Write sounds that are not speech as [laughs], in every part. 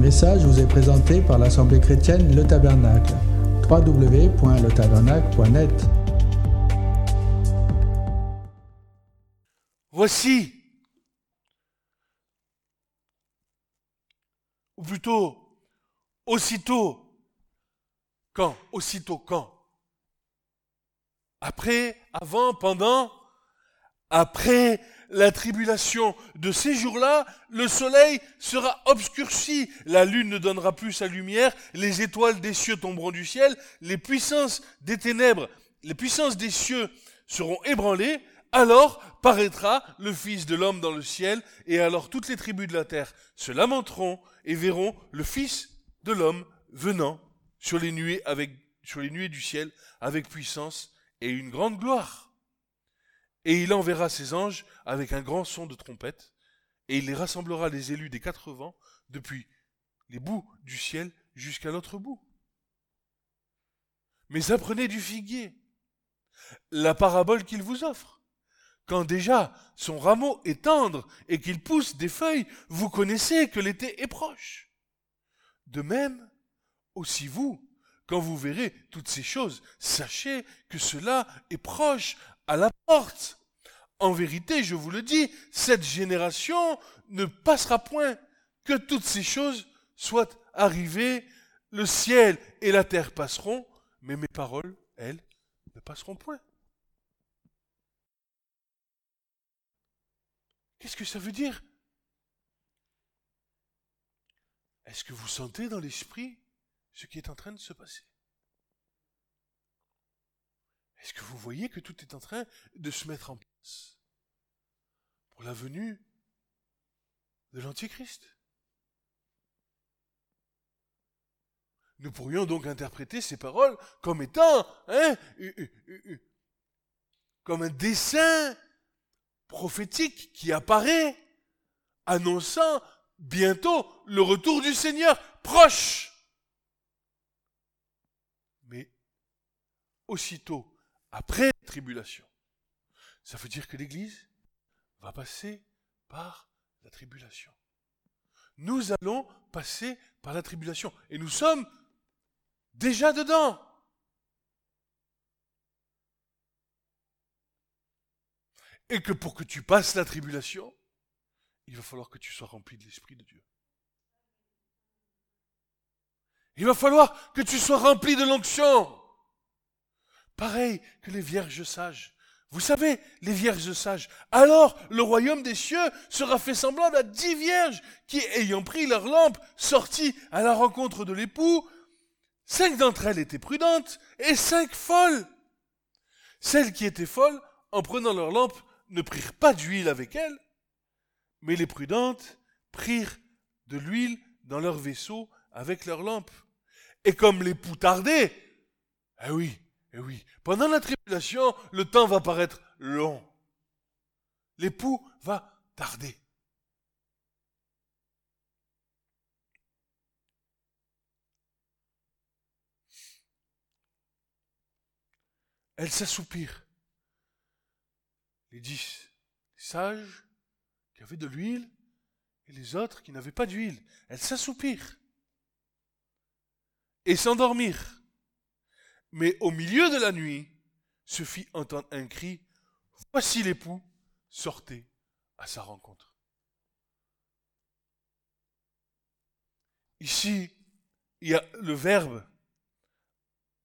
message vous est présenté par l'Assemblée chrétienne Le Tabernacle. www.letabernacle.net Voici, ou plutôt, aussitôt, quand Aussitôt quand? Après, avant, pendant? Après la tribulation de ces jours-là, le soleil sera obscurci, la lune ne donnera plus sa lumière, les étoiles des cieux tomberont du ciel, les puissances des ténèbres, les puissances des cieux seront ébranlées, alors paraîtra le Fils de l'homme dans le ciel, et alors toutes les tribus de la terre se lamenteront et verront le Fils de l'homme venant sur les nuées avec, sur les nuées du ciel avec puissance et une grande gloire. Et il enverra ses anges avec un grand son de trompette, et il les rassemblera les élus des quatre vents, depuis les bouts du ciel jusqu'à l'autre bout. Mais apprenez du figuier la parabole qu'il vous offre. Quand déjà son rameau est tendre et qu'il pousse des feuilles, vous connaissez que l'été est proche. De même, aussi vous, quand vous verrez toutes ces choses, sachez que cela est proche à la porte. En vérité, je vous le dis, cette génération ne passera point que toutes ces choses soient arrivées. Le ciel et la terre passeront, mais mes paroles, elles, ne passeront point. Qu'est-ce que ça veut dire? Est-ce que vous sentez dans l'esprit ce qui est en train de se passer? Est-ce que vous voyez que tout est en train de se mettre en place pour la venue de l'Antichrist? Nous pourrions donc interpréter ces paroles comme étant hein, comme un dessin prophétique qui apparaît, annonçant bientôt le retour du Seigneur proche. Mais aussitôt après la tribulation. Ça veut dire que l'Église va passer par la tribulation. Nous allons passer par la tribulation. Et nous sommes déjà dedans. Et que pour que tu passes la tribulation, il va falloir que tu sois rempli de l'Esprit de Dieu. Il va falloir que tu sois rempli de l'onction. Pareil que les vierges sages. Vous savez, les vierges sages. Alors, le royaume des cieux sera fait semblable à dix vierges qui, ayant pris leur lampe, sorties à la rencontre de l'époux. Cinq d'entre elles étaient prudentes et cinq folles. Celles qui étaient folles, en prenant leur lampe, ne prirent pas d'huile avec elles, mais les prudentes prirent de l'huile dans leur vaisseau avec leur lampe. Et comme l'époux tardait, eh oui, eh oui, pendant la tribulation, le temps va paraître long. L'époux va tarder. Elle s'assoupire. Les dix sages qui avaient de l'huile et les autres qui n'avaient pas d'huile. Elles s'assoupirent et s'endormirent. Mais au milieu de la nuit, se fit entendre un cri, Voici l'époux, sortez à sa rencontre. Ici, il y a le verbe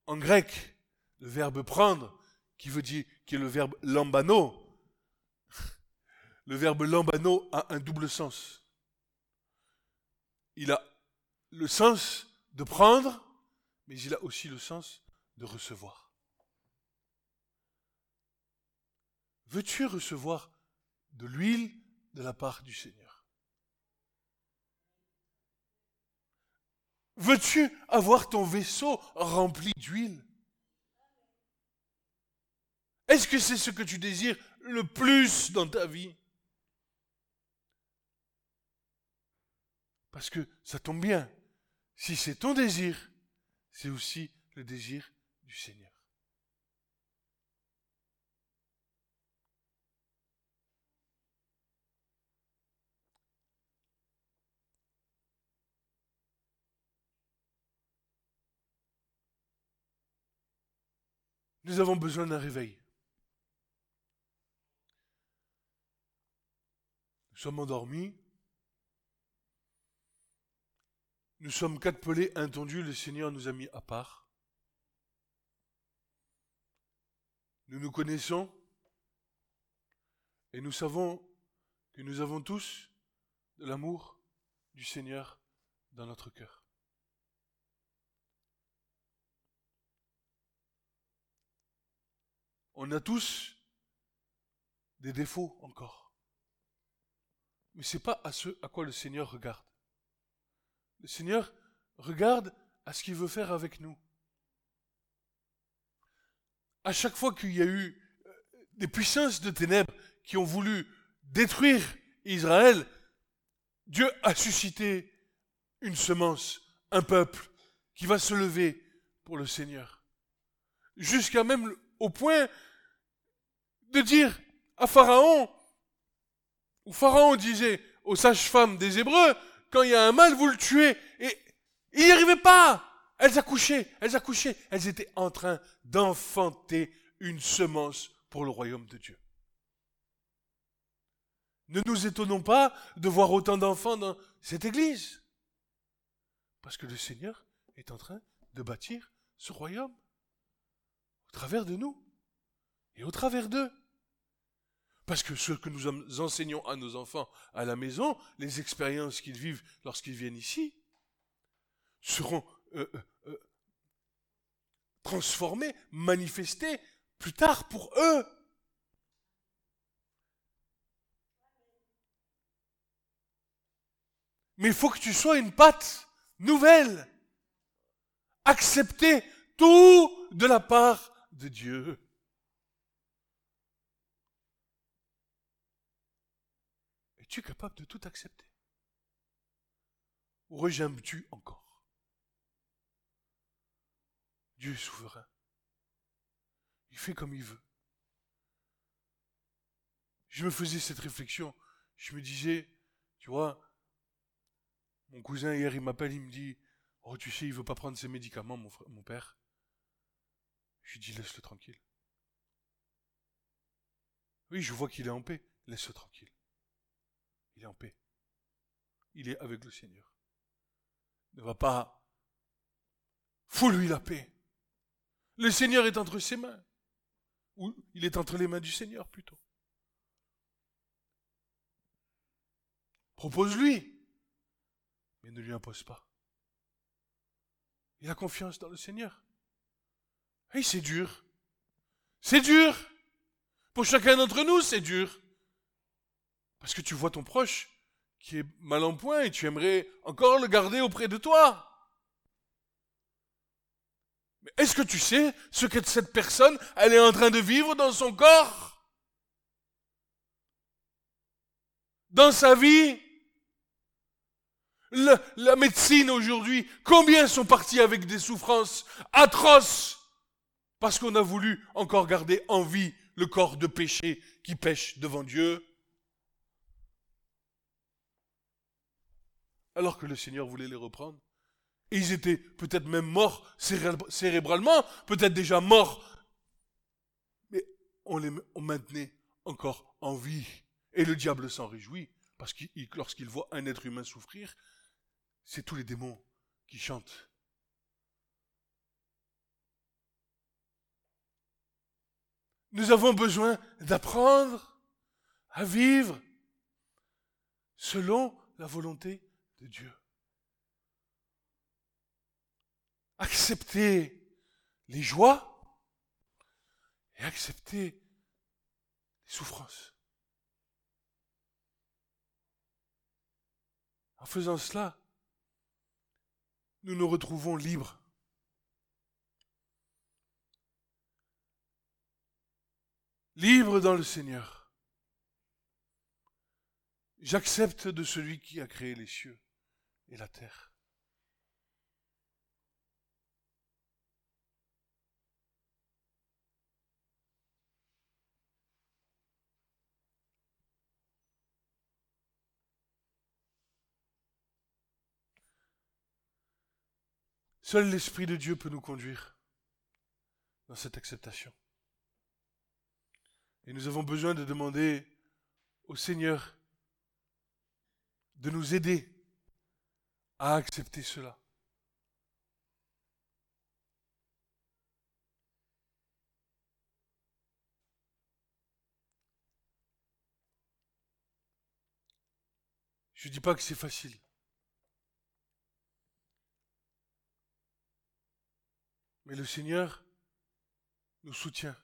en grec, le verbe prendre, qui veut dire, qui est le verbe lambano. Le verbe lambano a un double sens. Il a le sens de prendre, mais il a aussi le sens de recevoir. Veux-tu recevoir de l'huile de la part du Seigneur? Veux-tu avoir ton vaisseau rempli d'huile? Est-ce que c'est ce que tu désires le plus dans ta vie? Parce que ça tombe bien. Si c'est ton désir, c'est aussi le désir du Seigneur. Nous avons besoin d'un réveil. Nous sommes endormis. Nous sommes quatre pelés, intendus. Le Seigneur nous a mis à part. Nous nous connaissons et nous savons que nous avons tous de l'amour du Seigneur dans notre cœur. On a tous des défauts encore. Mais ce n'est pas à ce à quoi le Seigneur regarde. Le Seigneur regarde à ce qu'il veut faire avec nous. À chaque fois qu'il y a eu euh, des puissances de ténèbres qui ont voulu détruire Israël, Dieu a suscité une semence, un peuple qui va se lever pour le Seigneur. Jusqu'à même au point de dire à Pharaon, ou Pharaon disait aux sages-femmes des Hébreux, quand il y a un mal, vous le tuez. Et il n'y arrivait pas. Elles accouchaient, elles accouchaient. Elles étaient en train d'enfanter une semence pour le royaume de Dieu. Ne nous étonnons pas de voir autant d'enfants dans cette église. Parce que le Seigneur est en train de bâtir ce royaume au travers de nous et au travers d'eux. Parce que ce que nous enseignons à nos enfants à la maison, les expériences qu'ils vivent lorsqu'ils viennent ici, seront euh, euh, euh, transformées, manifestées plus tard pour eux. Mais il faut que tu sois une patte nouvelle. Accepter tout de la part de Dieu. Es-tu capable de tout accepter? Ou rejettes-tu encore? Dieu est souverain. Il fait comme il veut. Je me faisais cette réflexion. Je me disais, tu vois, mon cousin hier, il m'appelle, il me dit, oh tu sais, il veut pas prendre ses médicaments, mon, mon père. Je lui dis, laisse-le tranquille. Oui, je vois qu'il est en paix. Laisse-le tranquille. Il est en paix. Il est avec le Seigneur. Ne va pas. Fous-lui la paix. Le Seigneur est entre ses mains. Ou il est entre les mains du Seigneur plutôt. Propose-lui mais ne lui impose pas. Il a confiance dans le Seigneur. Et c'est dur. C'est dur. Pour chacun d'entre nous, c'est dur. Parce que tu vois ton proche qui est mal en point et tu aimerais encore le garder auprès de toi. Mais est-ce que tu sais ce que cette personne, elle est en train de vivre dans son corps? Dans sa vie? La, médecine aujourd'hui, combien sont partis avec des souffrances atroces parce qu'on a voulu encore garder en vie le corps de péché qui pêche devant Dieu? Alors que le Seigneur voulait les reprendre? Ils étaient peut-être même morts cérébralement, peut-être déjà morts, mais on les maintenait encore en vie. Et le diable s'en réjouit, parce que lorsqu'il voit un être humain souffrir, c'est tous les démons qui chantent. Nous avons besoin d'apprendre à vivre selon la volonté de Dieu. Accepter les joies et accepter les souffrances. En faisant cela, nous nous retrouvons libres. Libres dans le Seigneur. J'accepte de celui qui a créé les cieux et la terre. Seul l'Esprit de Dieu peut nous conduire dans cette acceptation. Et nous avons besoin de demander au Seigneur de nous aider à accepter cela. Je ne dis pas que c'est facile. Mais le Seigneur nous soutient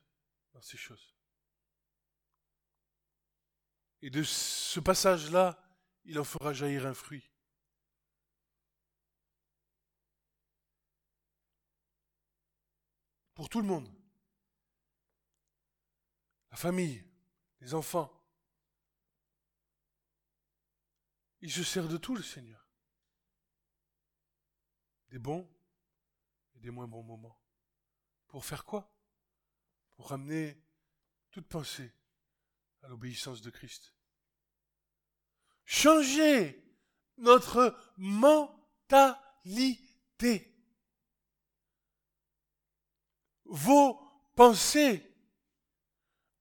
dans ces choses. Et de ce passage-là, il en fera jaillir un fruit. Pour tout le monde. La famille, les enfants, Il se sert de tout, le Seigneur. Des bons des moins bons moments. Pour faire quoi? Pour ramener toute pensée à l'obéissance de Christ. Changer notre mentalité. Vos pensées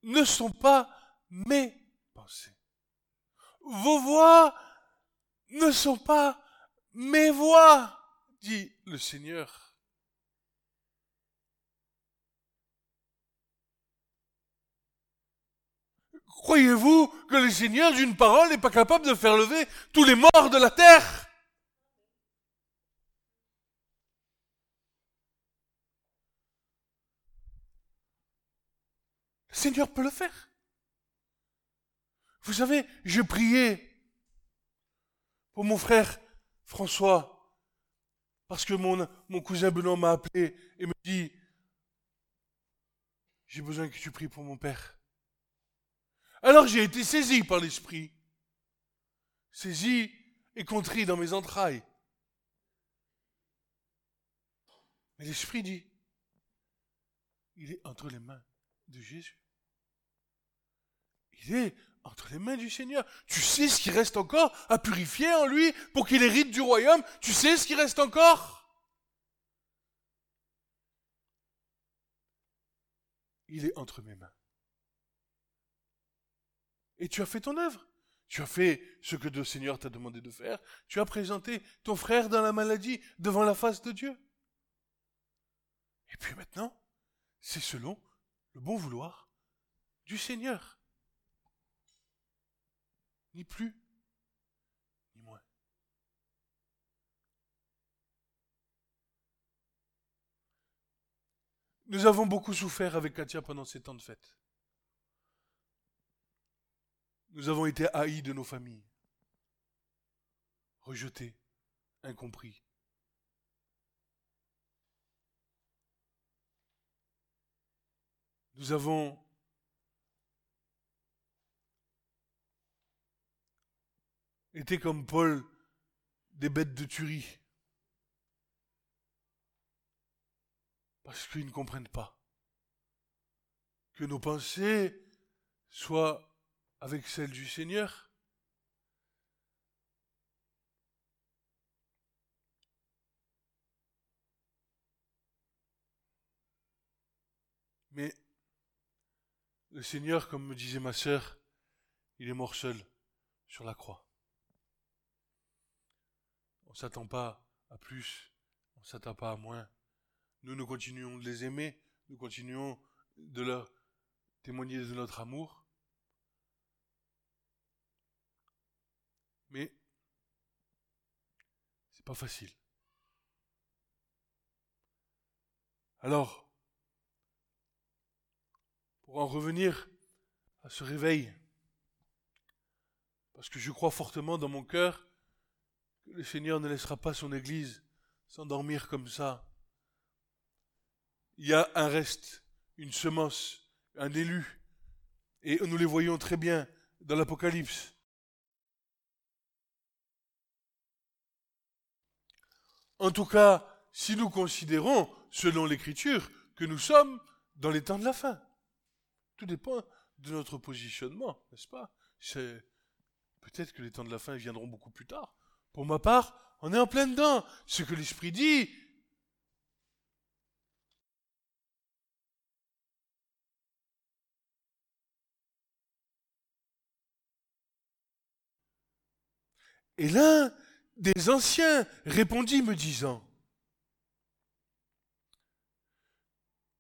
ne sont pas mes pensées. Vos voix ne sont pas mes voix, dit le Seigneur. Croyez-vous que le Seigneur d'une parole n'est pas capable de faire lever tous les morts de la terre? Le Seigneur peut le faire. Vous savez, je priais pour mon frère François, parce que mon, mon cousin Benoît m'a appelé et me dit, j'ai besoin que tu pries pour mon père. Alors j'ai été saisi par l'Esprit, saisi et contrit dans mes entrailles. Mais l'Esprit dit, il est entre les mains de Jésus. Il est entre les mains du Seigneur. Tu sais ce qui reste encore à purifier en lui pour qu'il hérite du royaume? Tu sais ce qui reste encore? Il est entre mes mains. Et tu as fait ton œuvre. Tu as fait ce que le Seigneur t'a demandé de faire. Tu as présenté ton frère dans la maladie devant la face de Dieu. Et puis maintenant, c'est selon le bon vouloir du Seigneur ni plus, ni moins. Nous avons beaucoup souffert avec Katia pendant ces temps de fête. Nous avons été haïs de nos familles, rejetés, incompris. Nous avons étaient comme Paul des bêtes de tuerie. Parce qu'ils ne comprennent pas que nos pensées soient avec celles du Seigneur. Mais le Seigneur, comme me disait ma sœur, il est mort seul sur la croix. On ne s'attend pas à plus, on ne s'attend pas à moins. Nous, nous continuons de les aimer, nous continuons de leur témoigner de notre amour. Mais c'est facile. Alors, pour en revenir à ce réveil, parce que je crois fortement dans mon cœur le Seigneur ne laissera pas son Église s'endormir comme ça. Il y a un reste, une semence, un élu, et nous les voyons très bien dans l'Apocalypse. En tout cas, si nous considérons, selon l'Écriture, que nous sommes dans les temps de la fin. Tout dépend de notre positionnement, n'est-ce pas? C'est Peut-être que les temps de la fin viendront beaucoup plus tard. Pour ma part, on est en plein dedans. Ce que l'Esprit dit, Et l'un des anciens répondit me disant,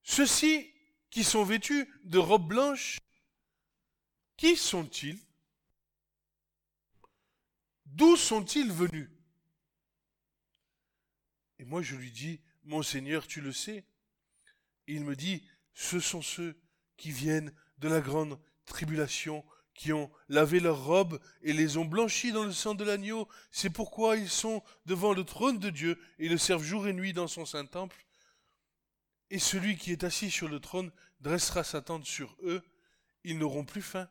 Ceux-ci qui sont vêtus de robes blanches, qui sont-ils? D'où sont-ils venus? Et moi je lui dis, Mon Seigneur, tu le sais. Il me dit, Ce sont ceux qui viennent de la grande tribulation, qui ont lavé leurs robes et les ont blanchis dans le sang de l'agneau. C'est pourquoi ils sont devant le trône de Dieu et le servent jour et nuit dans son saint temple. Et celui qui est assis sur le trône dressera sa tente sur eux. Ils n'auront plus faim,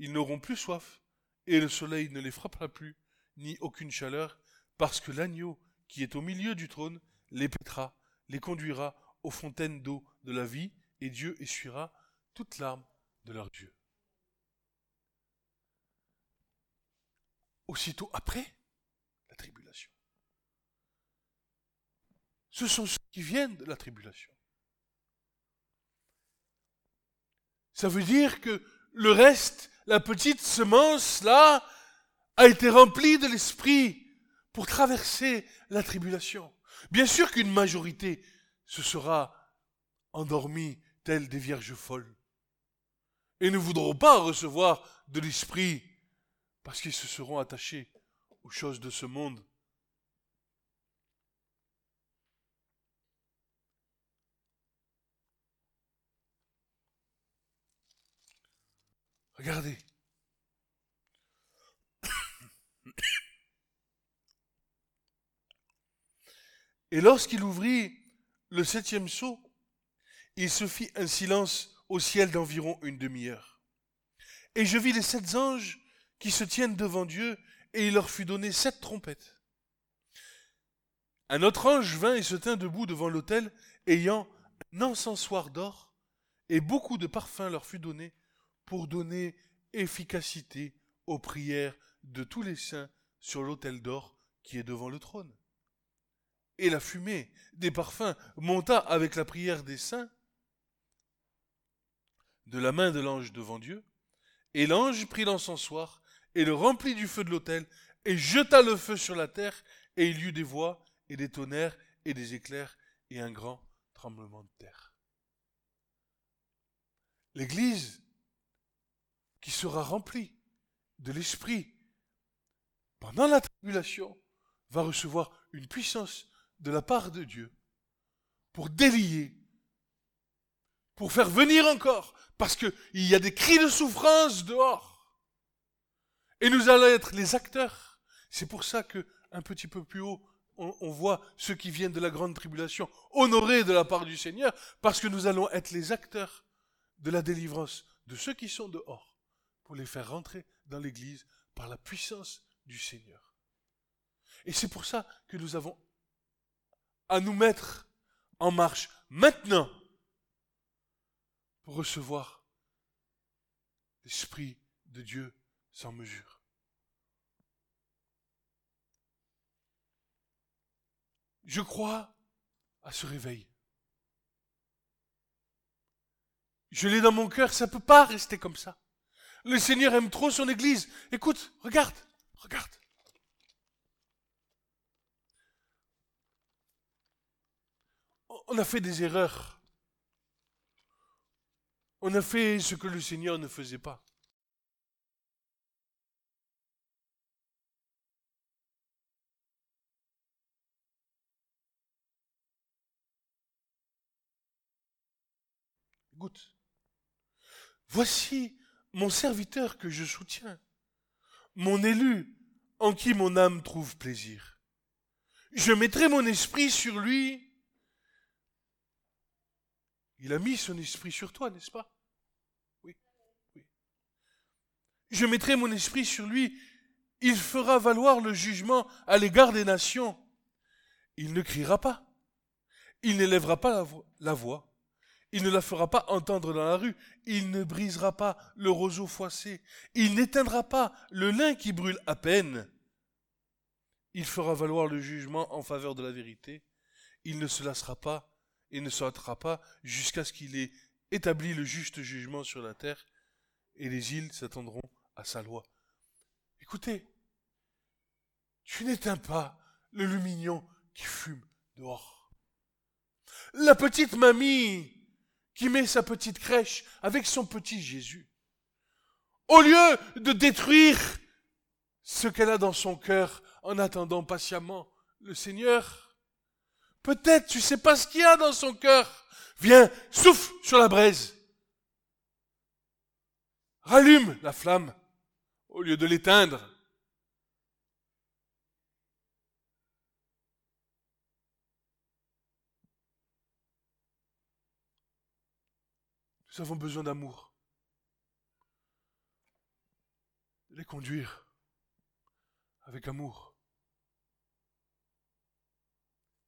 ils n'auront plus soif, et le soleil ne les frappera plus, ni aucune chaleur, parce que l'agneau qui est au milieu du trône les pétera, les conduira aux fontaines d'eau de la vie, et Dieu essuiera toute larme de leurs yeux. Aussitôt après la tribulation. Ce sont ceux qui viennent de la tribulation. Ça veut dire que le reste, la petite semence là, a été remplie de l'esprit pour traverser la tribulation. Bien sûr qu'une majorité se sera endormie telle des vierges folles et ne voudront pas recevoir de l'esprit parce qu'ils se seront attachés aux choses de ce monde. Regardez. Et lorsqu'il ouvrit le septième sceau, il se fit un silence au ciel d'environ une demi-heure. Et je vis les sept anges qui se tiennent devant Dieu, et il leur fut donné sept trompettes. Un autre ange vint et se tint debout devant l'autel, ayant un encensoir d'or, et beaucoup de parfums leur fut donné pour donner efficacité aux prières de tous les saints sur l'autel d'or qui est devant le trône. Et la fumée des parfums monta avec la prière des saints de la main de l'ange devant Dieu, et l'ange prit l'encensoir et le remplit du feu de l'autel, et jeta le feu sur la terre, et il y eut des voix, et des tonnerres, et des éclairs, et un grand tremblement de terre. L'Église qui sera rempli de l'Esprit pendant la tribulation va recevoir une puissance de la part de Dieu pour délier, pour faire venir encore, parce qu'il y a des cris de souffrance dehors. Et nous allons être les acteurs. C'est pour ça que, un petit peu plus haut, on, on, voit ceux qui viennent de la grande tribulation honorés de la part du Seigneur, parce que nous allons être les acteurs de la délivrance de ceux qui sont dehors pour les faire rentrer dans l'Église par la puissance du Seigneur. Et c'est pour ça que nous avons à nous mettre en marche maintenant pour recevoir l'Esprit de Dieu sans mesure. Je crois à ce réveil. Je l'ai dans mon cœur, ça ne peut pas rester comme ça. Le Seigneur aime trop son Église. Écoute, regarde, regarde. On a fait des erreurs. On a fait ce que le Seigneur ne faisait pas. Voici mon serviteur que je soutiens, mon élu en qui mon âme trouve plaisir. Je mettrai mon esprit sur lui. Il a mis son esprit sur toi, n'est-ce pas? Oui, oui. Je mettrai mon esprit sur lui. Il fera valoir le jugement à l'égard des nations. Il ne criera pas. Il n'élèvera pas la voix. Il ne la fera pas entendre dans la rue. Il ne brisera pas le roseau froissé. Il n'éteindra pas le lin qui brûle à peine. Il fera valoir le jugement en faveur de la vérité. Il ne se lassera pas et ne s'arrêtera pas jusqu'à ce qu'il ait établi le juste jugement sur la terre, et les îles s'attendront à sa loi. Écoutez, tu n'éteins pas le lumignon qui fume dehors. La petite mamie qui met sa petite crèche avec son petit Jésus. Au lieu de détruire ce qu'elle a dans son cœur en attendant patiemment le Seigneur, peut-être tu sais pas ce qu'il y a dans son cœur. Viens, souffle sur la braise. Rallume la flamme au lieu de l'éteindre. Nous avons besoin d'amour. De les conduire avec amour.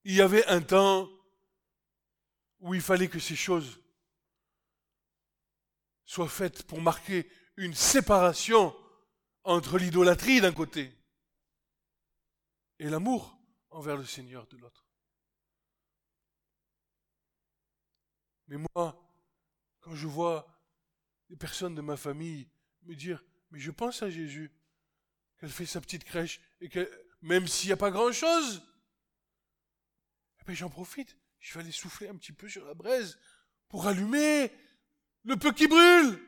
Il y avait un temps où il fallait que ces choses soient faites pour marquer une séparation entre l'idolâtrie d'un côté et l'amour envers le Seigneur de l'autre. Mais moi, quand je vois des personnes de ma famille me dire, mais je pense à Jésus, qu'elle fait sa petite crèche, et que même s'il n'y a pas grand-chose, eh ben, j'en profite. Je vais aller souffler un petit peu sur la braise pour allumer le peu qui brûle.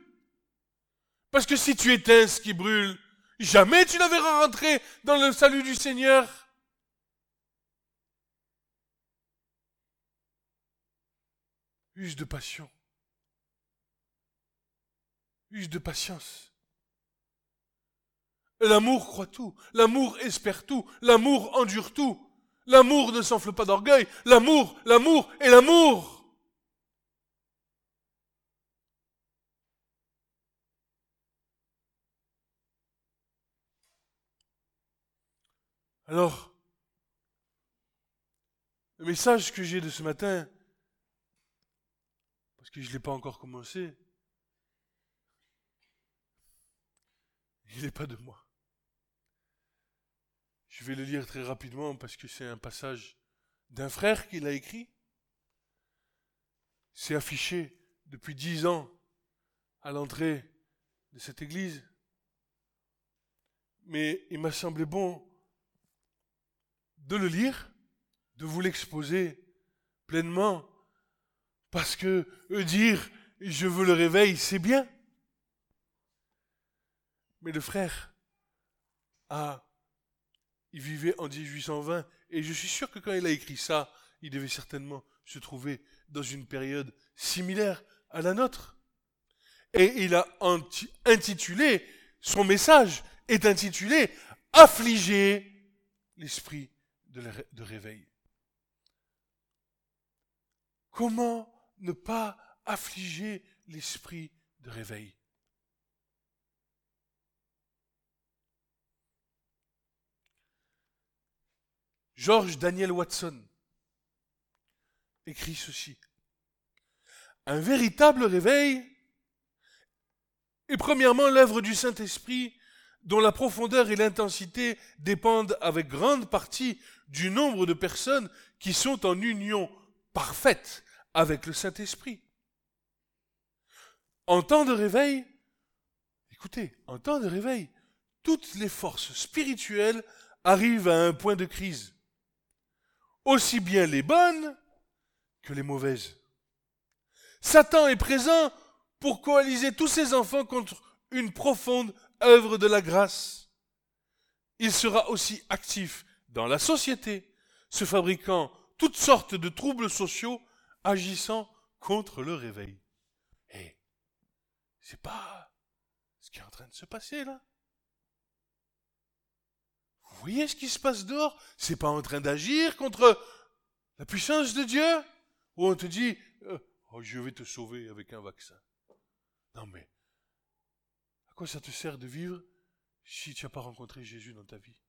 Parce que si tu éteins ce qui brûle, jamais tu ne verras rentrer dans le salut du Seigneur. Use de passion use de patience. L'amour croit tout, l'amour espère tout, l'amour endure tout, l'amour ne s'enfle pas d'orgueil, l'amour, l'amour et l'amour. Alors, le message que j'ai de ce matin, parce que je ne l'ai pas encore commencé, il n'est pas de moi. Je vais le lire très rapidement parce que c'est un passage d'un frère qui l'a écrit. C'est affiché depuis dix ans à l'entrée de cette église. Mais il m'a semblé bon de le lire, de vous l'exposer pleinement, parce que dire je veux le réveil, c'est bien. Mais le frère a, il vivait en 1820, et je suis sûr que quand il a écrit ça, il devait certainement se trouver dans une période similaire à la nôtre. Et il a intitulé, son message est intitulé Affliger l'esprit de réveil. Comment ne pas affliger l'esprit de réveil? George Daniel Watson écrit ceci. Un véritable réveil est premièrement l'œuvre du Saint-Esprit dont la profondeur et l'intensité dépendent avec grande partie du nombre de personnes qui sont en union parfaite avec le Saint-Esprit. En temps de réveil, écoutez, en temps de réveil, toutes les forces spirituelles arrivent à un point de crise aussi bien les bonnes que les mauvaises. Satan est présent pour coaliser tous ses enfants contre une profonde œuvre de la grâce. Il sera aussi actif dans la société, se fabriquant toutes sortes de troubles sociaux, agissant contre le réveil. Et eh, c'est pas ce qui est en train de se passer là. Vous voyez ce qui se passe dehors? C'est pas en train d'agir contre la puissance de Dieu? Ou on te dit, euh, oh, je vais te sauver avec un vaccin. Non mais, à quoi ça te sert de vivre si tu n'as pas rencontré Jésus dans ta vie?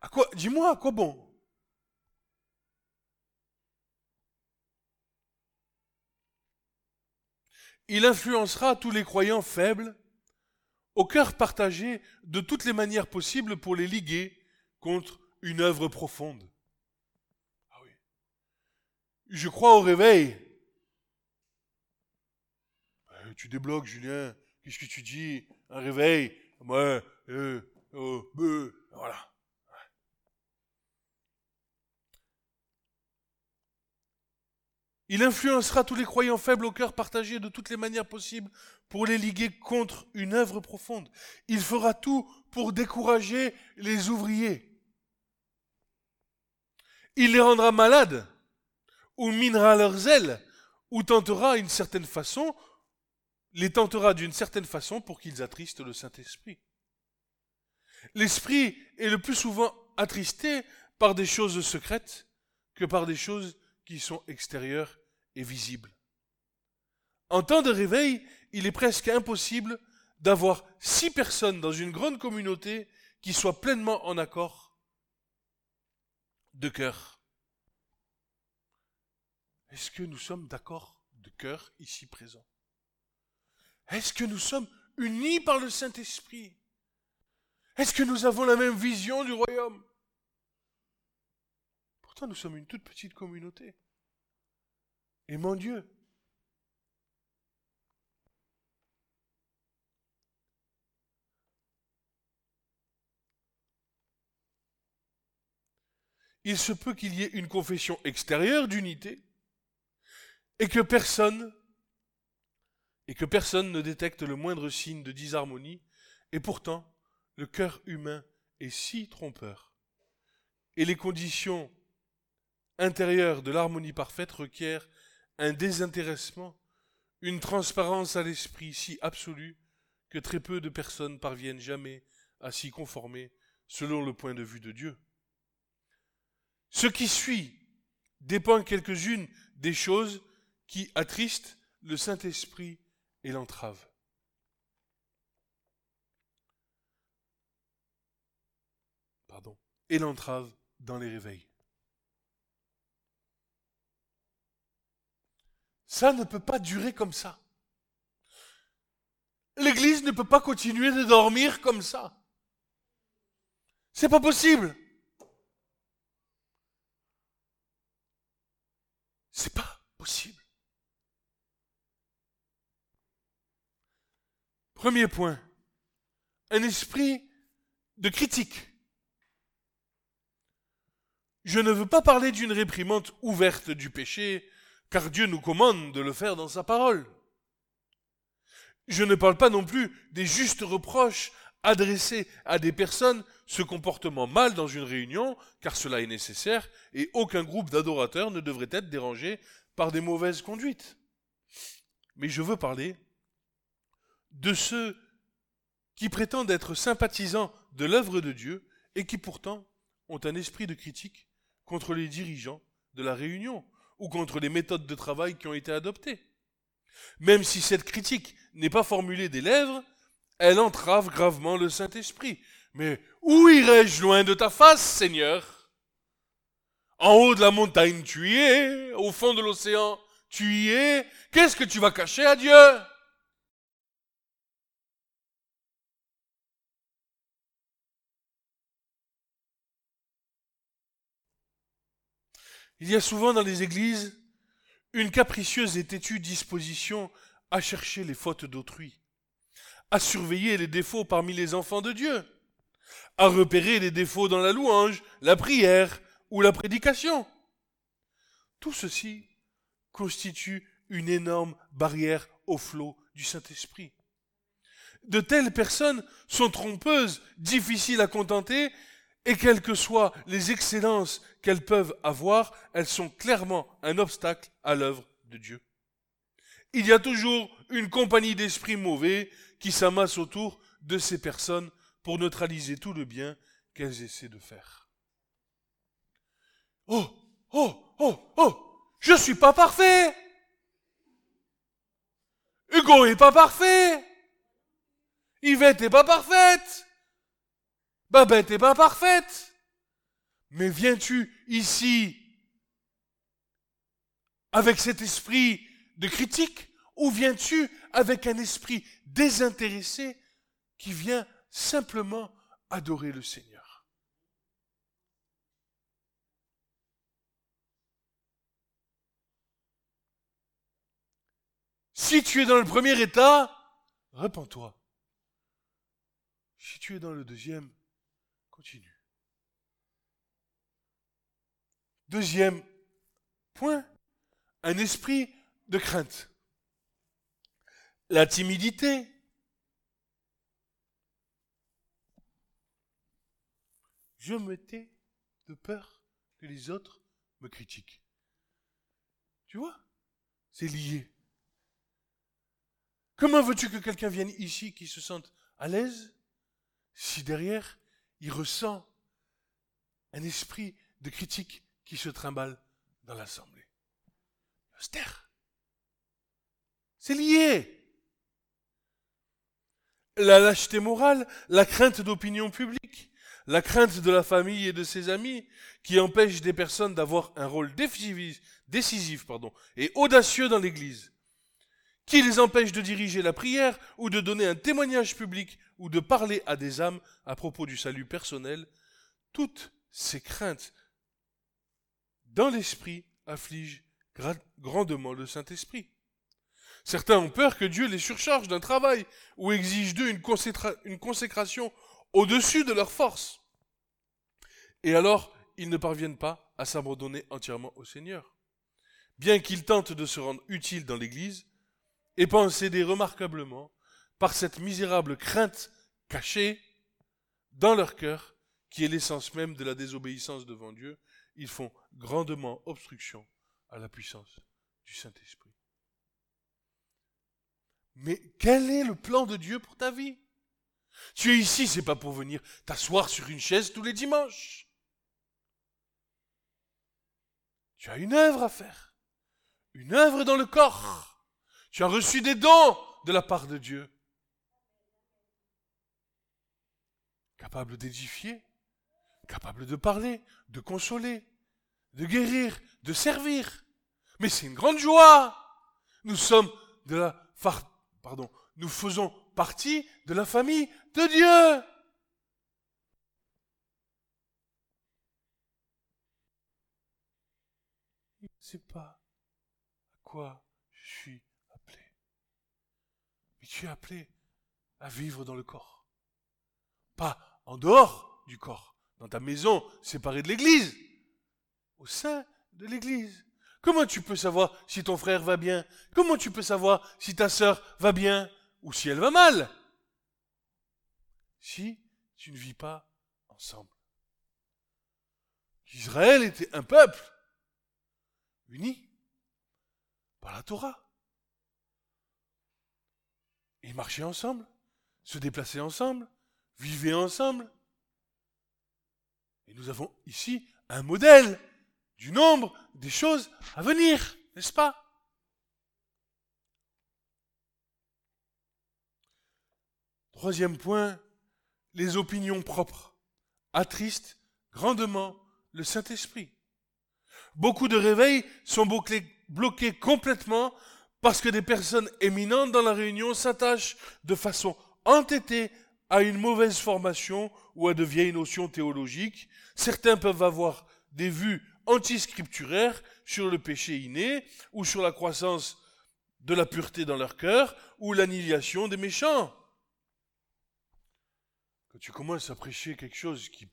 À quoi Dis-moi, à quoi bon? Il influencera tous les croyants faibles au cœur partagé de toutes les manières possibles pour les liguer contre une œuvre profonde. Ah oui. Je crois au réveil. Euh, tu débloques, Julien. Qu'est-ce que tu dis? Un réveil? Euh, oh, voilà. Il influencera tous les croyants faibles au cœur partagé de toutes les manières possibles pour les liguer contre une œuvre profonde. Il fera tout pour décourager les ouvriers. Il les rendra malades, ou minera leurs ailes, ou tentera une certaine façon, les tentera d'une certaine façon pour qu'ils attristent le Saint-Esprit. L'Esprit est le plus souvent attristé par des choses secrètes que par des choses qui sont extérieures et visibles. En temps de réveil, il est presque impossible d'avoir six personnes dans une grande communauté qui soient pleinement en accord de cœur. Est-ce que nous sommes d'accord de cœur ici présent? Est-ce que nous sommes unis par le Saint-Esprit? Est-ce que nous avons la même vision du royaume? Pourtant, nous sommes une toute petite communauté. Et mon Dieu, il se peut qu'il y ait une confession extérieure d'unité et que personne et que personne ne détecte le moindre signe de disharmonie et pourtant le cœur humain est si trompeur et les conditions intérieures de l'harmonie parfaite requièrent un désintéressement, une transparence à l'esprit si absolue que très peu de personnes parviennent jamais à s'y conformer selon le point de vue de Dieu. Ce qui suit dépend quelques-unes des choses qui attristent le Saint-Esprit et l'entravent. Pardon. Et l'entrave dans les réveils. Ça ne peut pas durer comme ça. L'Église ne peut pas continuer de dormir comme ça. C'est pas possible. C'est pas possible. Premier point, un esprit de critique. Je ne veux pas parler d'une réprimande ouverte du péché, car Dieu nous commande de le faire dans sa parole. Je ne parle pas non plus des justes reproches adressés à des personnes se comportement mal dans une réunion, car cela est nécessaire, et aucun groupe d'adorateurs ne devrait être dérangé par des mauvaises conduites. Mais je veux parler de ceux qui prétendent être sympathisants de l'œuvre de Dieu et qui pourtant ont un esprit de critique contre les dirigeants de la réunion ou contre les méthodes de travail qui ont été adoptées. Même si cette critique n'est pas formulée des lèvres, elle entrave gravement le Saint-Esprit. Mais où irai-je loin de ta face, Seigneur? En haut de la montagne, tu y es. Au fond de l'océan, tu y es. Qu'est-ce que tu vas cacher à Dieu? Il y a souvent dans les églises une capricieuse et têtue disposition à chercher les fautes d'autrui, à surveiller les défauts parmi les enfants de Dieu à repérer les défauts dans la louange, la prière ou la prédication. Tout ceci constitue une énorme barrière au flot du Saint-Esprit. De telles personnes sont trompeuses, difficiles à contenter, et quelles que soient les excellences qu'elles peuvent avoir, elles sont clairement un obstacle à l'œuvre de Dieu. Il y a toujours une compagnie d'esprits mauvais qui s'amasse autour de ces personnes pour neutraliser tout le bien qu'elles essaient de faire. Oh, oh, oh, oh, je suis pas parfait. Hugo est pas parfait. Yvette est pas parfaite. Babette est pas parfaite. Mais viens-tu ici avec cet esprit de critique ou viens-tu avec un esprit désintéressé qui vient simplement adorer le Seigneur. Si tu es dans le premier état, répands-toi. Si tu es dans le deuxième, continue. Deuxième point, un esprit de crainte. La timidité. Je me tais de peur que les autres me critiquent. Tu vois? C'est lié. Comment veux-tu que quelqu'un vienne ici qui se sente à l'aise si derrière il ressent un esprit de critique qui se trimballe dans l'assemblée? Austère. C'est lié. La lâcheté morale, la crainte d'opinion publique, la crainte de la famille et de ses amis, qui empêche des personnes d'avoir un rôle décisif, et audacieux dans l'Église, qui les empêche de diriger la prière ou de donner un témoignage public ou de parler à des âmes à propos du salut personnel, toutes ces craintes dans l'esprit affligent grandement le Saint-Esprit. Certains ont peur que Dieu les surcharge d'un travail ou exige d'eux une consécration au-dessus de leur force. Et alors, ils ne parviennent pas à s'abandonner entièrement au Seigneur. Bien qu'ils tentent de se rendre utiles dans l'Église, et pensent aider remarquablement par cette misérable crainte cachée dans leur cœur, qui est l'essence même de la désobéissance devant Dieu, ils font grandement obstruction à la puissance du Saint-Esprit. Mais quel est le plan de Dieu pour ta vie? Tu es ici, c'est pas pour venir t'asseoir sur une chaise tous les dimanches. Tu as une œuvre à faire. Une œuvre dans le corps. Tu as reçu des dons de la part de Dieu. Capable d'édifier, capable de parler, de consoler, de guérir, de servir. Mais c'est une grande joie. Nous sommes de la pardon, nous faisons partie de la famille de Dieu. Je ne sais pas à quoi je suis appelé. Mais tu es appelé à vivre dans le corps. Pas en dehors du corps, dans ta maison séparée de l'Église, au sein de l'Église. Comment tu peux savoir si ton frère va bien? Comment tu peux savoir si ta sœur va bien? Ou si elle va mal? Si tu ne vis pas ensemble. Israël était un peuple uni par la Torah. Ils marchaient ensemble, se déplaçaient ensemble, vivaient ensemble. Et nous avons ici un modèle du nombre des choses à venir, n'est-ce pas? Troisième point, les opinions propres attristent grandement le Saint-Esprit. Beaucoup de réveils sont bloqués complètement parce que des personnes éminentes dans la réunion s'attachent de façon entêtée à une mauvaise formation ou à de vieilles notions théologiques. Certains peuvent avoir des vues antiscripturaires sur le péché inné ou sur la croissance de la pureté dans leur cœur ou l'annihilation des méchants. Quand tu commences à prêcher quelque chose qui,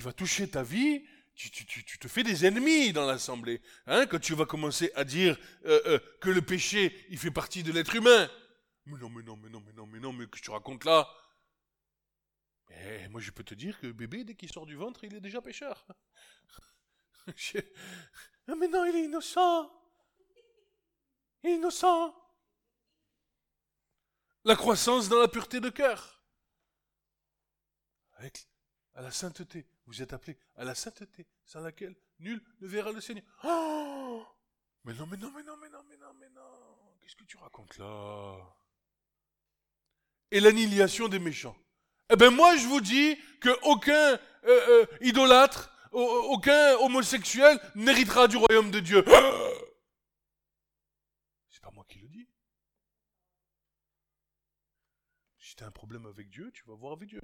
va toucher ta vie, tu, te fais des ennemis dans l'assemblée. Hein, quand tu vas commencer à dire euh, euh, que le péché, il fait partie de l'être humain. Mais non, mais non, mais non, mais non, mais non, mais que tu racontes là? Eh, Moi, je peux te dire que bébé, dès qu'il sort du ventre, il est déjà pécheur. [laughs] Ah, mais non, il est innocent. Il est innocent. La croissance dans la pureté de cœur. Avec, à la sainteté. Vous êtes appelés à la sainteté, sans laquelle nul ne verra le Seigneur. Oh mais non, mais non, mais non, mais non, mais non, mais non. Qu'est-ce que tu racontes là? Et l'annihilation des méchants. Eh bien moi je vous dis qu'aucun euh, euh, idolâtre aucun homosexuel n'héritera du royaume de Dieu. C'est pas moi qui le dis. Si as un problème avec Dieu, tu vas voir avec Dieu.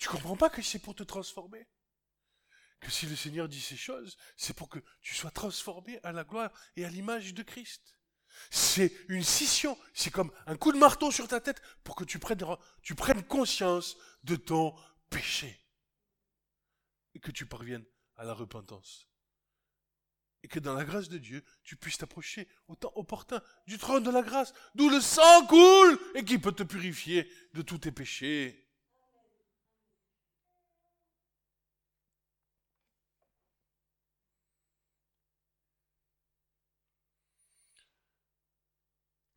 Tu comprends pas que c'est pour te transformer? Que si le Seigneur dit ces choses, c'est pour que tu sois transformé à la gloire et à l'image de Christ. C'est une scission, c'est comme un coup de marteau sur ta tête pour que tu prennes, conscience de ton péché. Et que tu parviennes à la repentance. et que dans la grâce de Dieu, tu puisses t'approcher au temps opportun du trône de la grâce, d'où le sang coule et qui peut te purifier de tous tes péchés.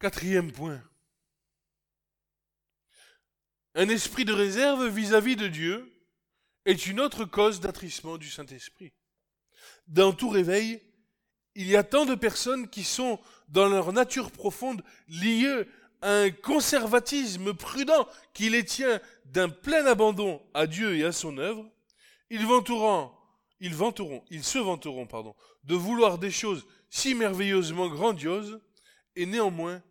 Quatrième point. Un esprit de réserve vis-à-vis de Dieu est une autre cause d'attrissement du Saint-Esprit. Dans tout réveil, il y a tant de personnes qui sont, dans leur nature profonde, liées à un conservatisme prudent qui les tient d'un plein abandon à Dieu et à son œuvre. Ils vanteront, ils vanteront, ils se vanteront, pardon, de vouloir des choses si merveilleusement grandioses, et néanmoins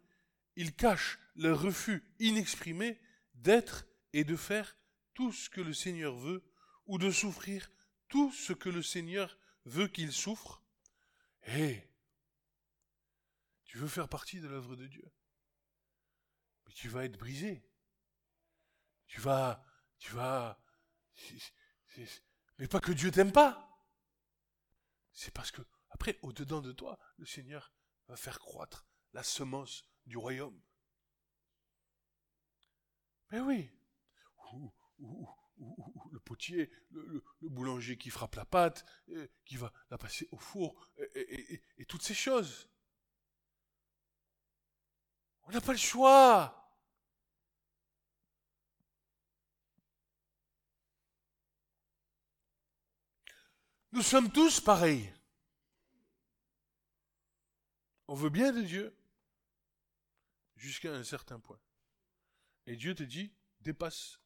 ils cachent leur refus inexprimé d'être et de faire tout ce que le Seigneur veut, ou de souffrir tout ce que le Seigneur veut qu'ils souffrent. Hé, tu veux faire partie de l'œuvre de Dieu, mais tu vas être brisé. Tu vas, tu vas, mais pas que Dieu t'aime pas. C'est parce que, après, au-dedans de toi, le Seigneur va faire croître la semence du royaume. Mais oui. le potier, le, boulanger qui frappe la pâte, qui va la passer au four, et, toutes ces choses. On n'a pas le choix. Nous sommes tous pareils. On veut bien de Dieu, jusqu'à un certain point. Et Dieu te dit, dépasse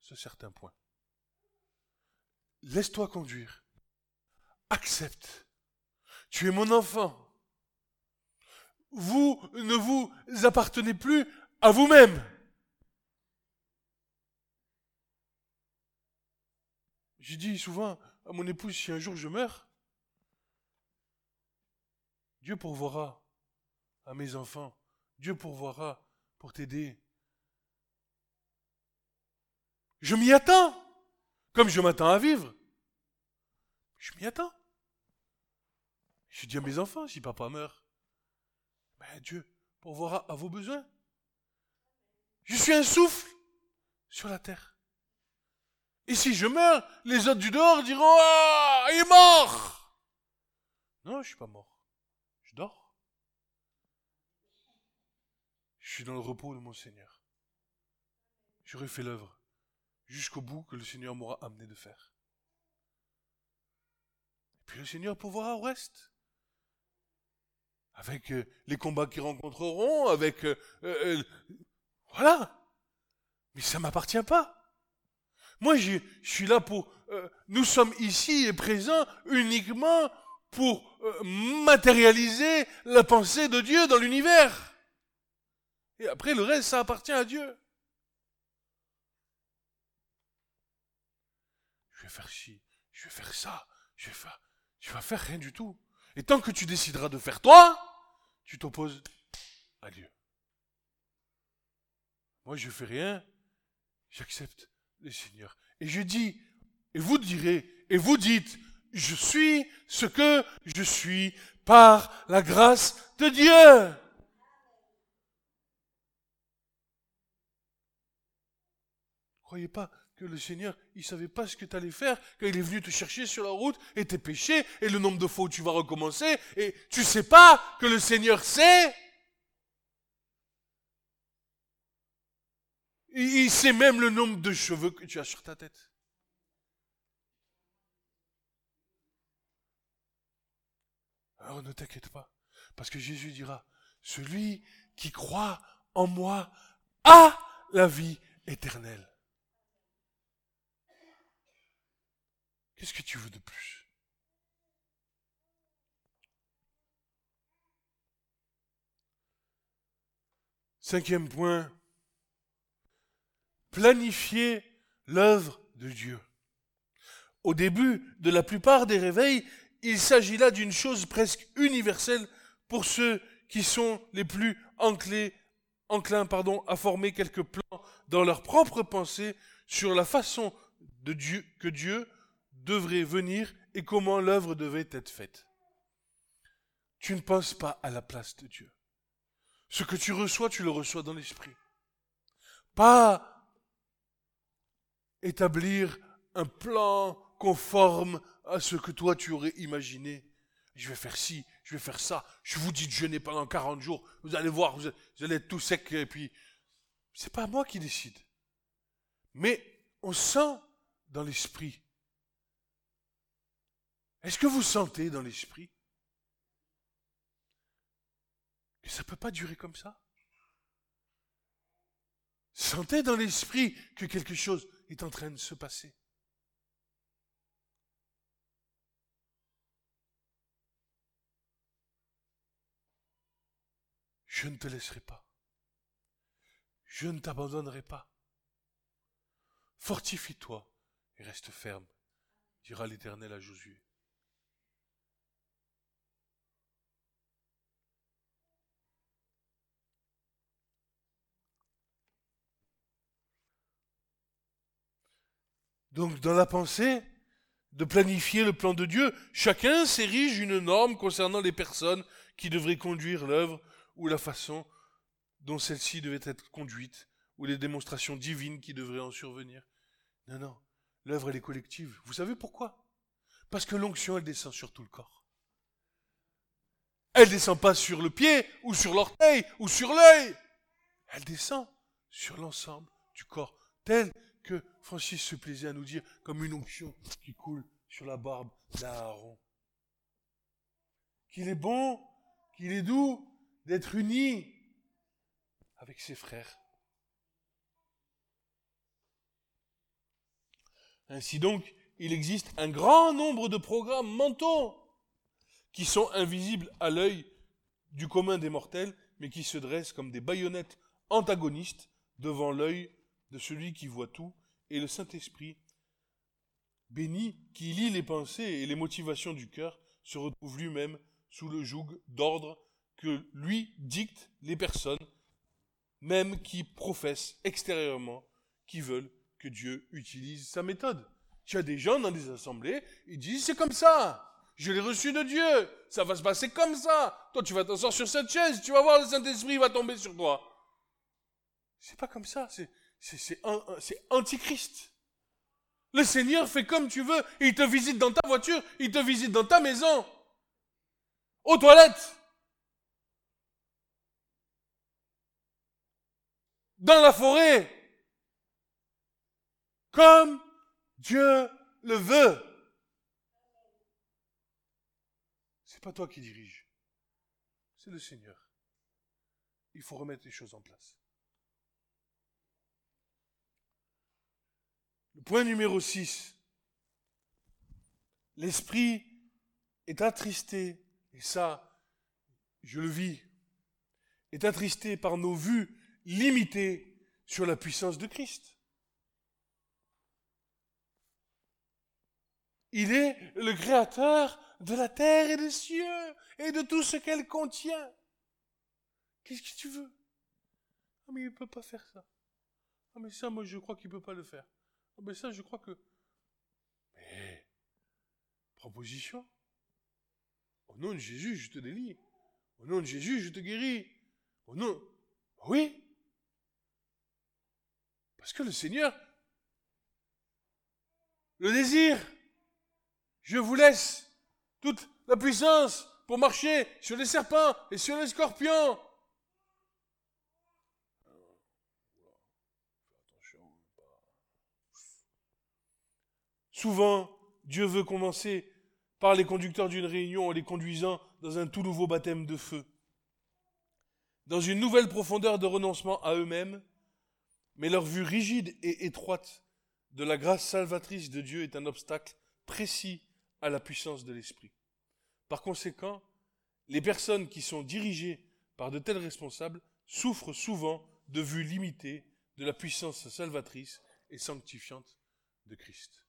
ce certain point. Laisse-toi conduire. Accepte. Tu es mon enfant. Vous ne vous appartenez plus à vous-même. J'ai dit souvent à mon épouse, si un jour je meurs, Dieu pourvoira à mes enfants Dieu pourvoira pour t'aider. Je m'y attends, comme je m'attends à vivre. Je m'y attends. Je dis à mes enfants, si papa meurt, ben Dieu pourvoira à vos besoins. Je suis un souffle sur la terre. Et si je meurs, les autres du dehors diront Ah, il est mort Non, je suis pas mort. Je dors. Je suis dans le repos de mon Seigneur. J'aurai fait l'œuvre jusqu'au bout que le Seigneur m'aura amené de faire. Et puis le Seigneur pourvoira au reste. Avec euh, les combats qu'ils rencontreront, avec... Euh, euh, voilà. Mais ça m'appartient pas. Moi, je suis là pour... nous sommes ici et présents uniquement pour matérialiser la pensée de Dieu dans l'univers. Et après, le reste, ça appartient à Dieu. Je vais faire ci, je vais faire ça, je vais faire. Faire rien du tout. Et tant que tu décideras de faire toi, tu t'opposes à Dieu. Moi, je fais rien, j'accepte le Seigneur. Et je dis, et vous direz, et vous dites, je suis ce que je suis par la grâce de Dieu. Croyez pas que le Seigneur, il savait pas ce que tu allais faire quand il est venu te chercher sur la route et tes péchés et le nombre de fois où tu vas recommencer et tu sais pas que le Seigneur sait. Il sait même le nombre de cheveux que tu as sur ta tête. Alors ne t'inquiète pas, parce que Jésus dira, celui qui croit en moi a la vie éternelle. Qu'est-ce que tu veux de plus? Cinquième point, planifier l'œuvre de Dieu. Au début de la plupart des réveils, il s'agit là d'une chose presque universelle pour ceux qui sont les plus enclins, à former quelques plans dans leur propre pensée sur la façon de Dieu, que Dieu devrait venir et comment l'œuvre devait être faite. tu ne penses pas à la place de Dieu. Ce que tu reçois, tu le reçois dans l'esprit. Pas établir un plan conforme à ce que toi tu aurais imaginé. Je vais faire ci, je vais faire ça. Je vous dis de jeûner pendant 40 jours. Vous allez voir, vous allez être tout sec et puis c'est pas moi qui décide. Mais on sent dans l'esprit. Est-ce que vous sentez dans l'esprit que ça ne peut pas durer comme ça? Sentez dans l'esprit que quelque chose est en train de se passer. Je ne te laisserai pas. Je ne t'abandonnerai pas. Fortifie-toi et reste ferme, dira l'Éternel à Josué. Donc dans la pensée, de planifier le plan de Dieu, chacun s'érige une norme concernant les personnes qui devraient conduire l'œuvre ou la façon dont celle-ci devait être conduite, ou les démonstrations divines qui devraient en survenir. Non, non, l'œuvre elle est collective. Vous savez pourquoi? Parce que l'onction elle descend sur tout le corps. Elle descend pas sur le pied, ou sur l'orteil, ou sur l'œil. Elle descend sur l'ensemble du corps, tel que Francis se plaisait à nous dire, comme une onction qui coule sur la barbe d'Aaron. Qu'il est bon, qu'il est doux d'être uni avec ses frères. Ainsi donc, il existe un grand nombre de programmes mentaux qui sont invisibles à l'œil du commun des mortels, mais qui se dressent comme des baïonnettes antagonistes devant l'œil de celui qui voit tout, et le Saint-Esprit, béni, qui lit les pensées et les motivations du cœur, se retrouve lui-même sous le joug d'ordre que lui dictent les personnes, même qui professent extérieurement, qui veulent que Dieu utilise sa méthode. Tu as des gens dans des assemblées, ils disent c'est comme ça. Je l'ai reçu de Dieu. Ça va se passer comme ça. Toi, tu vas t'asseoir sur cette chaise. Tu vas voir le Saint-Esprit va tomber sur toi. C'est pas comme ça. C'est, c'est, antichrist. Le Seigneur fait comme tu veux. Il te visite dans ta voiture. Il te visite dans ta maison. Aux toilettes. Dans la forêt comme Dieu le veut. C'est pas toi qui dirige, c'est le Seigneur. Il faut remettre les choses en place. Le point numéro 6. L'esprit est attristé, et ça, je le vis, est attristé par nos vues limitées sur la puissance de Christ. Il est le créateur de la terre et des cieux et de tout ce qu'elle contient. Qu'est-ce que tu veux? Ah mais il ne peut pas faire ça. Ah mais ça, moi je crois qu'il ne peut pas le faire. Ah mais ça, je crois que... Mais, proposition. Au nom de Jésus, je te délie. Au nom de Jésus, je te guéris. Au nom... Oui. Parce que le Seigneur le désire. Je vous laisse toute la puissance pour marcher sur les serpents et sur les scorpions. Souvent, Dieu veut commencer par les conducteurs d'une réunion en les conduisant dans un tout nouveau baptême de feu, dans une nouvelle profondeur de renoncement à eux-mêmes, mais leur vue rigide et étroite de la grâce salvatrice de Dieu est un obstacle précis à la puissance de l'esprit. Par conséquent, les personnes qui sont dirigées par de tels responsables souffrent souvent de vue limitée de la puissance salvatrice et sanctifiante de Christ.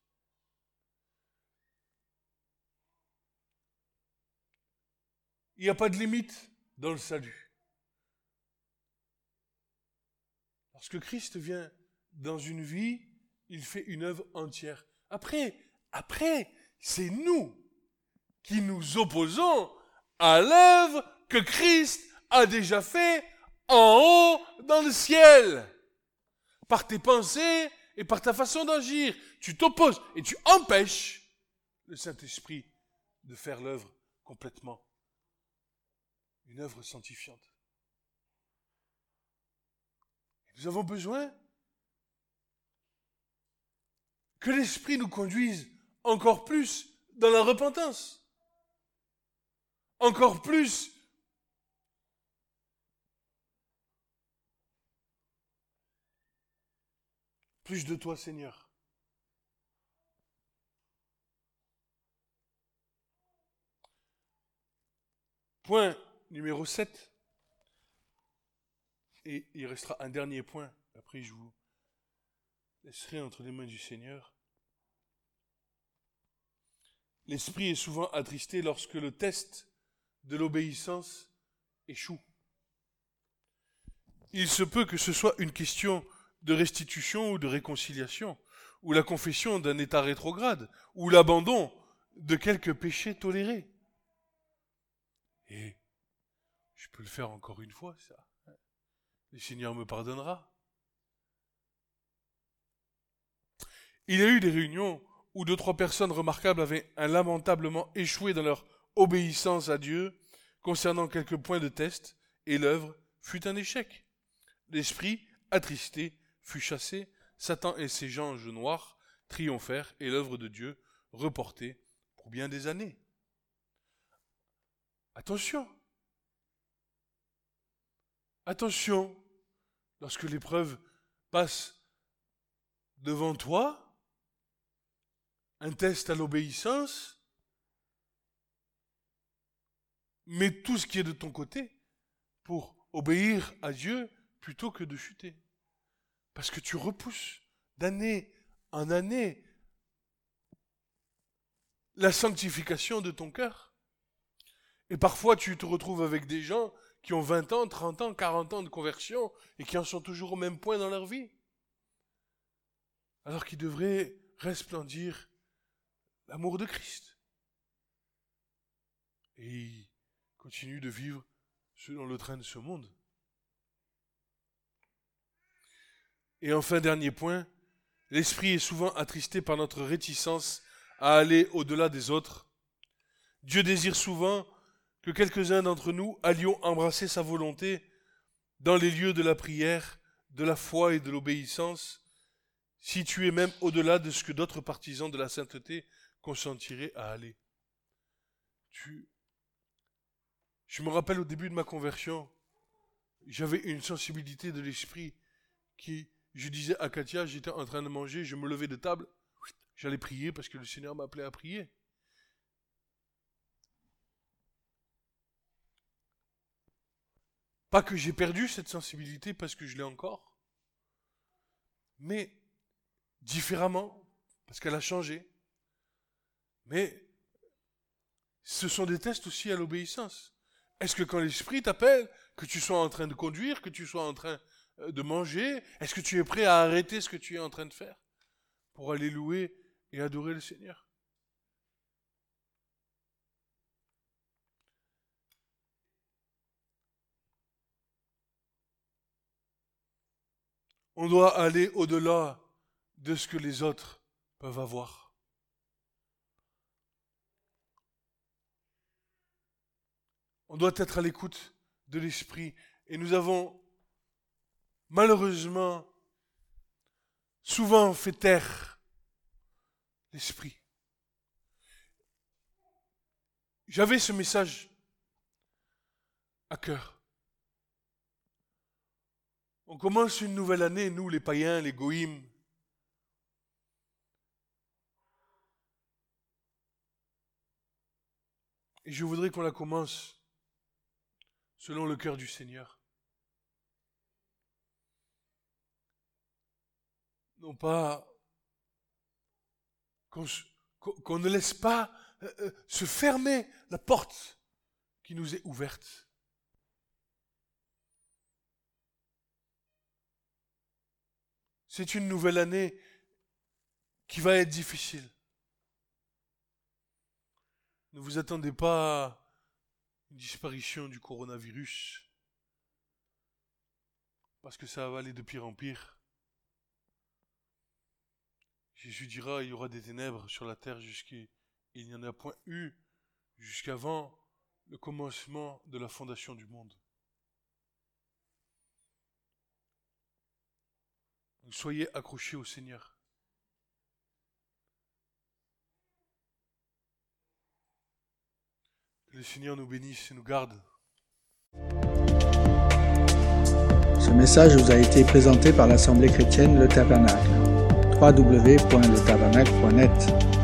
Il n'y a pas de limite dans le salut. Lorsque Christ vient dans une vie, il fait une œuvre entière. Après, après, c'est nous qui nous opposons à l'œuvre que Christ a déjà fait en haut dans le ciel. Par tes pensées et par ta façon d'agir, tu t'opposes et tu empêches le Saint-Esprit de faire l'œuvre complètement. Une œuvre sanctifiante. Nous avons besoin que l'Esprit nous conduise encore plus dans la repentance. Encore plus plus de toi, Seigneur. Point numéro 7. Et il restera un dernier point. Après, je vous laisserai entre les mains du Seigneur. L'esprit est souvent attristé lorsque le test de l'obéissance échoue. Il se peut que ce soit une question de restitution ou de réconciliation, ou la confession d'un état rétrograde, ou l'abandon de quelques péchés tolérés. Et je peux le faire encore une fois, ça. Le Seigneur me pardonnera. Il y a eu des réunions où deux, trois personnes remarquables avaient lamentablement échoué dans leur obéissance à Dieu concernant quelques points de test, et l'œuvre fut un échec. L'esprit, attristé, fut chassé, Satan et ses anges noirs triomphèrent, et l'œuvre de Dieu reportée pour bien des années. Attention. Attention, lorsque l'épreuve passe devant toi, un test à l'obéissance, mets tout ce qui est de ton côté pour obéir à Dieu plutôt que de chuter. Parce que tu repousses d'année en année la sanctification de ton cœur. Et parfois tu te retrouves avec des gens qui ont 20 ans, 30 ans, 40 ans de conversion et qui en sont toujours au même point dans leur vie. Alors qu'ils devraient resplendir l'amour de Christ. Et ils continuent de vivre selon le train de ce monde. Et enfin, dernier point, l'esprit est souvent attristé par notre réticence à aller au-delà des autres. Dieu désire souvent que quelques-uns d'entre nous allions embrasser sa volonté dans les lieux de la prière, de la foi et de l'obéissance, situés même au-delà de ce que d'autres partisans de la sainteté consentiraient à aller. Je me rappelle au début de ma conversion, j'avais une sensibilité de l'esprit qui, je disais à Katia, j'étais en train de manger, je me levais de table, j'allais prier parce que le Seigneur m'appelait à prier. Pas que j'ai perdu cette sensibilité parce que je l'ai encore, mais différemment, parce qu'elle a changé. Mais ce sont des tests aussi à l'obéissance. Est-ce que quand l'Esprit t'appelle, que tu sois en train de conduire, que tu sois en train euh, de manger, est-ce que tu es prêt à arrêter ce que tu es en train de faire pour aller louer et adorer le Seigneur? On doit aller au-delà de ce que les autres peuvent avoir. On doit être à l'écoute de l'Esprit. Et nous avons malheureusement souvent fait taire l'Esprit. J'avais ce message à cœur. On commence une nouvelle année, nous les païens, les goïms. Et je voudrais qu'on la commence selon le cœur du Seigneur. Non pas qu'on ne laisse pas euh, euh, se fermer la porte qui nous est ouverte. C'est une nouvelle année qui va être difficile. Ne vous attendez pas une disparition du coronavirus. Parce que ça va aller de pire en pire. Jésus dira, il y aura des ténèbres sur la terre jusqu'il n'y en a point eu jusqu'avant le commencement de la fondation du monde. Soyez accrochés au Seigneur. Que le Seigneur nous bénisse et nous garde. Ce message vous a été présenté par l'Assemblée chrétienne Le Tabernacle. www.letabernacle.net